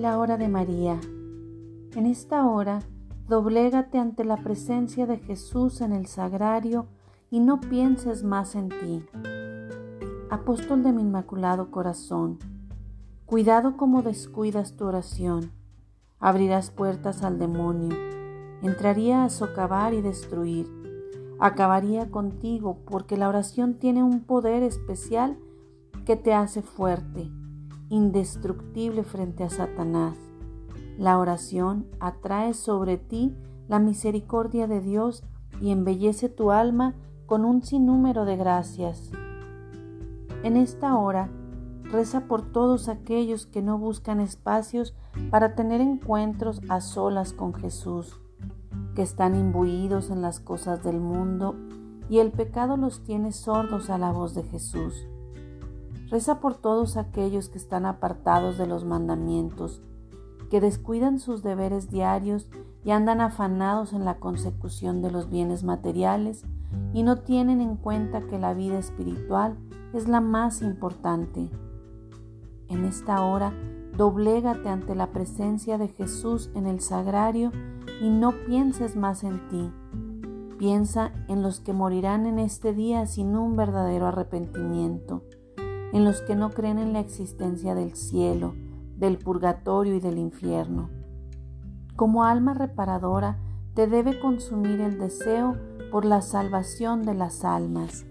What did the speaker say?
hora de María. En esta hora, doblégate ante la presencia de Jesús en el sagrario y no pienses más en ti. Apóstol de mi Inmaculado Corazón, cuidado como descuidas tu oración. Abrirás puertas al demonio, entraría a socavar y destruir. Acabaría contigo porque la oración tiene un poder especial que te hace fuerte, indestructible frente a Satanás. La oración atrae sobre ti la misericordia de Dios y embellece tu alma con un sinnúmero de gracias. En esta hora, reza por todos aquellos que no buscan espacios para tener encuentros a solas con Jesús, que están imbuidos en las cosas del mundo y el pecado los tiene sordos a la voz de Jesús. Reza por todos aquellos que están apartados de los mandamientos, que descuidan sus deberes diarios y andan afanados en la consecución de los bienes materiales y no tienen en cuenta que la vida espiritual es la más importante. En esta hora, doblégate ante la presencia de Jesús en el sagrario y no pienses más en ti. Piensa en los que morirán en este día sin un verdadero arrepentimiento, en los que no creen en la existencia del cielo, del purgatorio y del infierno. Como alma reparadora, te debe consumir el deseo por la salvación de las almas.